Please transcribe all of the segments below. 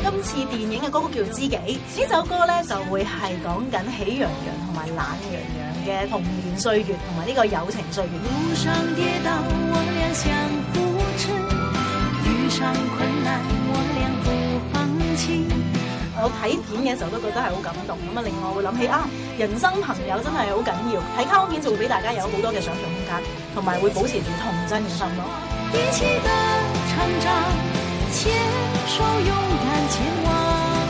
今次电影嘅歌曲叫《知己》，呢首歌咧就会系讲紧喜羊羊同埋懒羊羊嘅童年岁月同埋呢个友情岁月。路上跌倒，我俩相扶持；遇上困难，我俩不放弃。我睇片嘅时候都觉得系好感动，咁啊，令我会谂起啊，人生朋友真系好紧要。睇卡通片就会俾大家有好多嘅想象空间，同埋会保持住童真嘅心咯。牵手勇敢前往。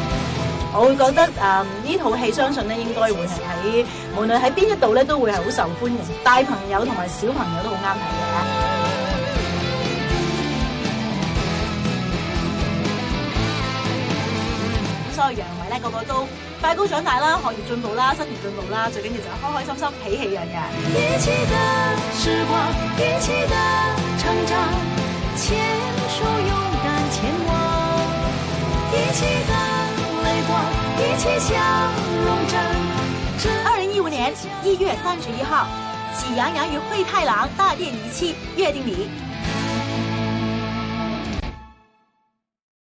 我会觉得诶呢套戏相信咧，应该会系喺无论喺边一度咧，都会系好受欢迎，大朋友同埋小朋友都好啱睇嘅。咁所以，杨伟咧，个个都快高长大啦，学业进步啦，身体进步啦，最紧要就系开开心心，喜气洋洋。一起的时光，一起的成长。二零一五年一月三十一号，《喜羊羊与灰太狼》大电影七月定礼。